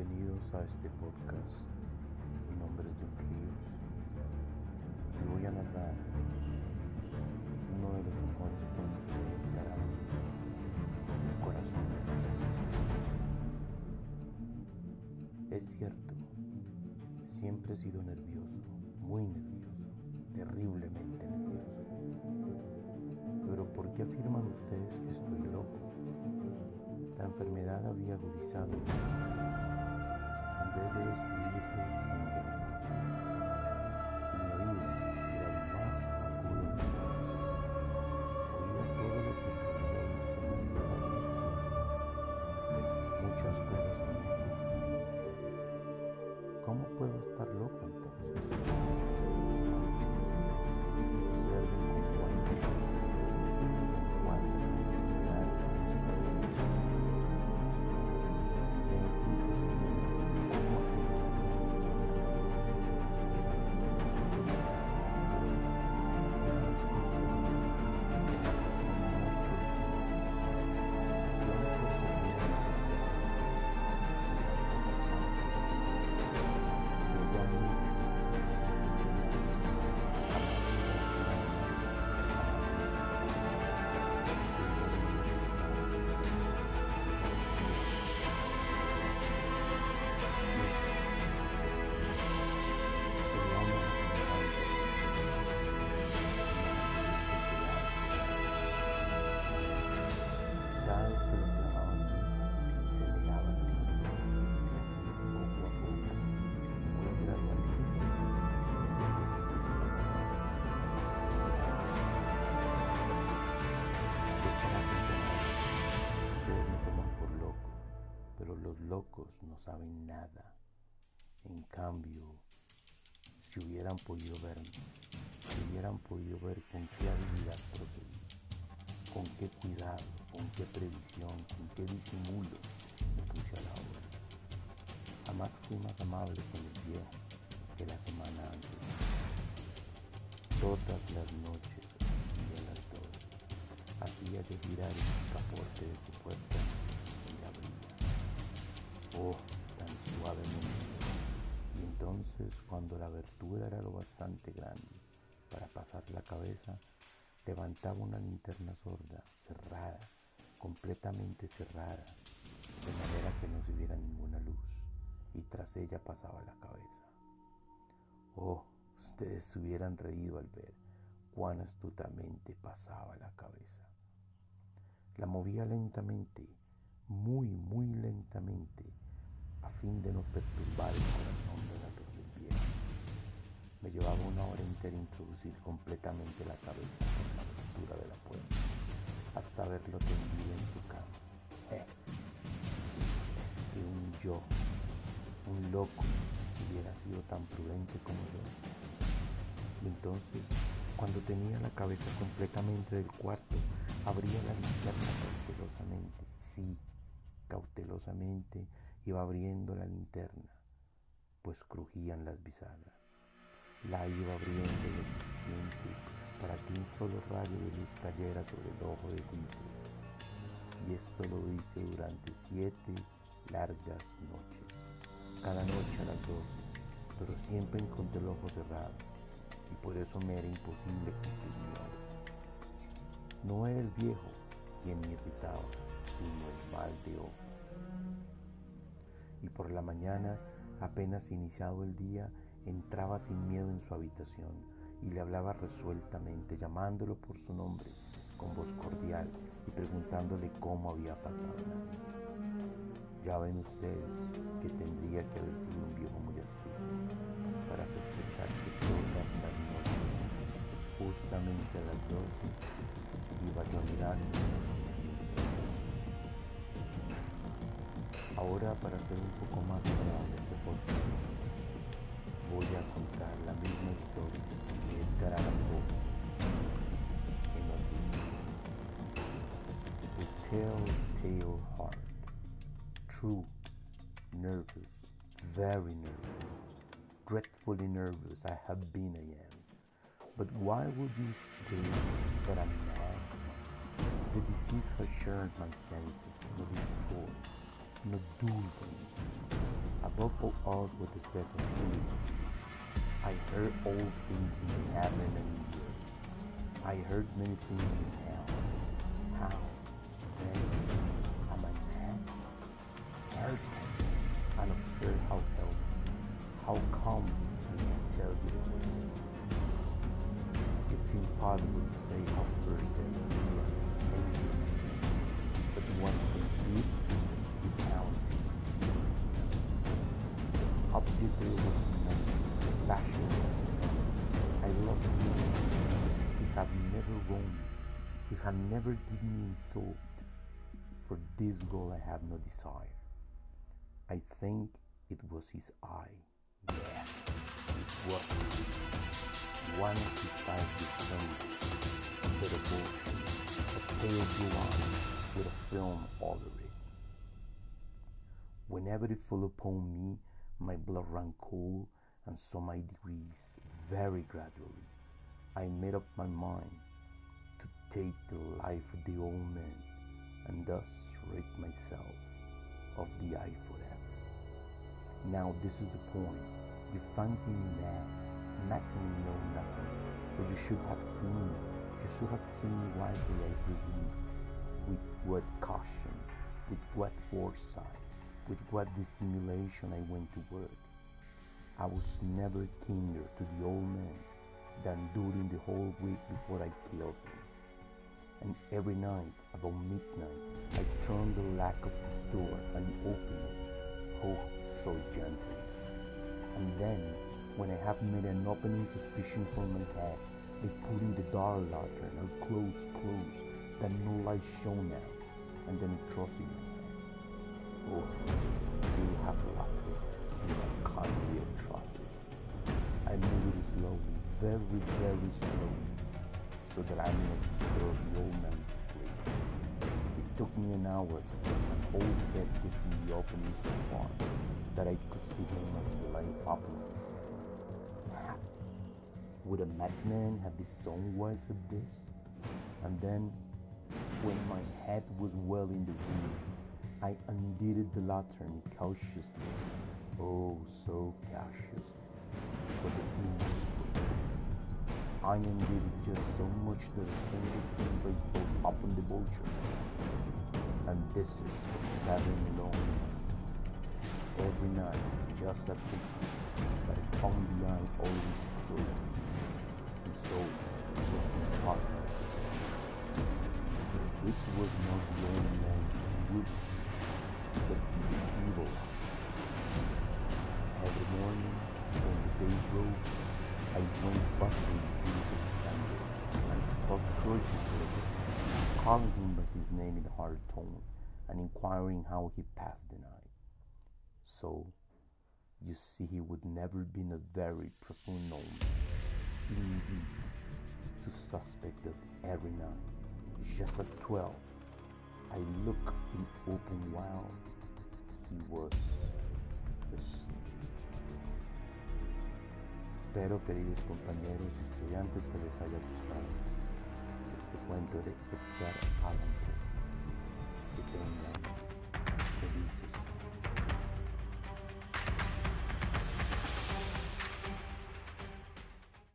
Bienvenidos a este podcast. Mi nombre es John Ríos y voy a narrar uno de los mejores cuentos de Edgar Allan El corazón Es cierto, siempre he sido nervioso, muy nervioso, terriblemente nervioso. Pero ¿por qué afirman ustedes que estoy loco? La enfermedad había agudizado mis sentidos debes unir tus Mi oído era el más agudo de todos. Oía todo lo que caía y se movía Muchas cosas. ¿Cómo puedo estar loco entonces? Saben nada. En cambio, si hubieran podido verme, si hubieran podido ver con qué habilidad procedí, con qué cuidado, con qué previsión, con qué disimulo me puse a la obra. Jamás fui más amable con el viejo que la semana antes. Todas las noches, a las dos, hacía de girar el picaporte de su puerta Y entonces, cuando la abertura era lo bastante grande para pasar la cabeza, levantaba una linterna sorda, cerrada, completamente cerrada, de manera que no se viera ninguna luz, y tras ella pasaba la cabeza. Oh, ustedes se hubieran reído al ver cuán astutamente pasaba la cabeza. La movía lentamente, muy, muy lentamente, a fin de no perturbar el corazón de la viejo. Me llevaba una hora entera introducir completamente la cabeza por la abertura de la puerta, hasta verlo tendido en su cama. Eh, es que un yo, un loco, hubiera sido tan prudente como yo. Y entonces, cuando tenía la cabeza completamente del cuarto, abría la linterna cautelosamente. Sí, cautelosamente iba abriendo la linterna, pues crujían las bisagras. La iba abriendo lo suficiente para que un solo rayo de luz cayera sobre el ojo de Tito. Y esto lo hice durante siete largas noches. Cada noche a las doce, pero siempre encontré el ojo cerrado. Y por eso me era imposible hora. No era el viejo quien me irritaba, sino el mal de ojo. Y por la mañana, apenas iniciado el día, entraba sin miedo en su habitación y le hablaba resueltamente, llamándolo por su nombre, con voz cordial y preguntándole cómo había pasado. Ya ven ustedes que tendría que haber sido un viejo muy astuto para sospechar que todas las noches, justamente a las doce, iba yo a mirarme. Ahora, para hacer un poco más agradable este podcast, voy a contar la misma historia de Edgar Allan Poe en libro. The Telltale Heart. True, nervous, very nervous, dreadfully nervous I have been again. But why would you say that I'm mad? The disease has shared my senses, destroyed, not dulled them. with the sense of beauty. I heard old things in heaven and the earth. I heard many things in hell. How? Then am I mad? Heard them and observed how healthy, how calm I can tell you the worst. It's impossible to say how first they were but was object there was none, passion. I loved him. He had never wronged me. He had never given me insult. For this goal I have no desire. I think it was his eye. Yes, it was. One of his eyes descended into the ocean, a pale blue eye with a film over it. Whenever it fell upon me, my blood ran cold and so my degrees very gradually. I made up my mind to take the life of the old man and thus rid myself of the eye forever. Now this is the point. You fancy me mad, make me know nothing, but you should have seen me. You should have seen me wisely, I presume, with what caution, with what foresight, with what dissimulation I went to work. I was never kinder to the old man than during the whole week before I killed him. And every night, about midnight, I turned the lock of his door and opened it, oh, so gently. And then, when I have made an opening sufficient for my head, I put in the dark lantern and close, close, that no light shone out, and then thrust in head. Oh, you have laughed it to see my kindly atrocity. I moved it slowly, very, very slowly, so that I may disturb the old man's sleep. It took me an hour to get my whole head within the opening so far that I could see him as he lay his ah, head. Would a madman have his own words of this? And then, when my head was well in the room, I undid the lantern cautiously, oh, so cautiously, for the flame. I undid it just so much that a single finger fell upon the vulture. And this is for seven long nights. Every night, just at midnight, but I found the eye always closed, and so it was impossible. It was not the old man's evil. Every morning, when the day broke, I went bustling through the chamber and spoke courteously, calling him by his name in a hard tone and inquiring how he passed the night. So, you see, he would never been a very profound man. Indeed, to suspect that every night, just at twelve, I look in open while was asleep. Espero, queridos compañeros y estudiantes, que les haya gustado este cuento de Edgar Allan. Que tengan felices